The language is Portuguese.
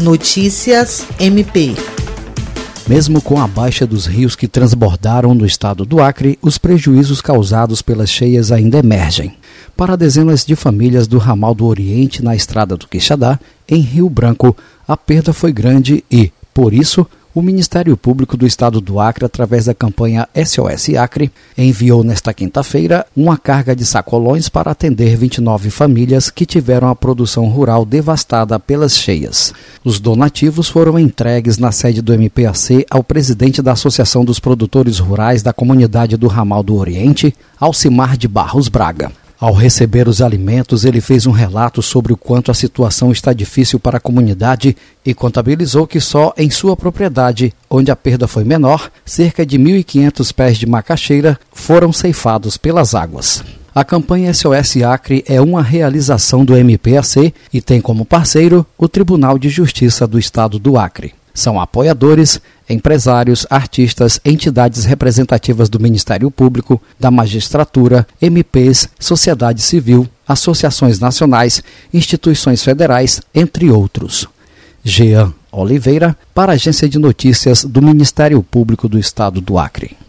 Notícias MP. Mesmo com a baixa dos rios que transbordaram no estado do Acre, os prejuízos causados pelas cheias ainda emergem. Para dezenas de famílias do ramal do Oriente na estrada do Quixadá, em Rio Branco, a perda foi grande e, por isso, o Ministério Público do Estado do Acre, através da campanha SOS Acre, enviou nesta quinta-feira uma carga de sacolões para atender 29 famílias que tiveram a produção rural devastada pelas cheias. Os donativos foram entregues na sede do MPAC ao presidente da Associação dos Produtores Rurais da Comunidade do Ramal do Oriente, Alcimar de Barros Braga. Ao receber os alimentos, ele fez um relato sobre o quanto a situação está difícil para a comunidade e contabilizou que só em sua propriedade, onde a perda foi menor, cerca de 1.500 pés de macaxeira foram ceifados pelas águas. A campanha SOS Acre é uma realização do MPAC e tem como parceiro o Tribunal de Justiça do Estado do Acre. São apoiadores, empresários, artistas, entidades representativas do Ministério Público, da magistratura, MPs, sociedade civil, associações nacionais, instituições federais, entre outros. Jean Oliveira, para a Agência de Notícias do Ministério Público do Estado do Acre.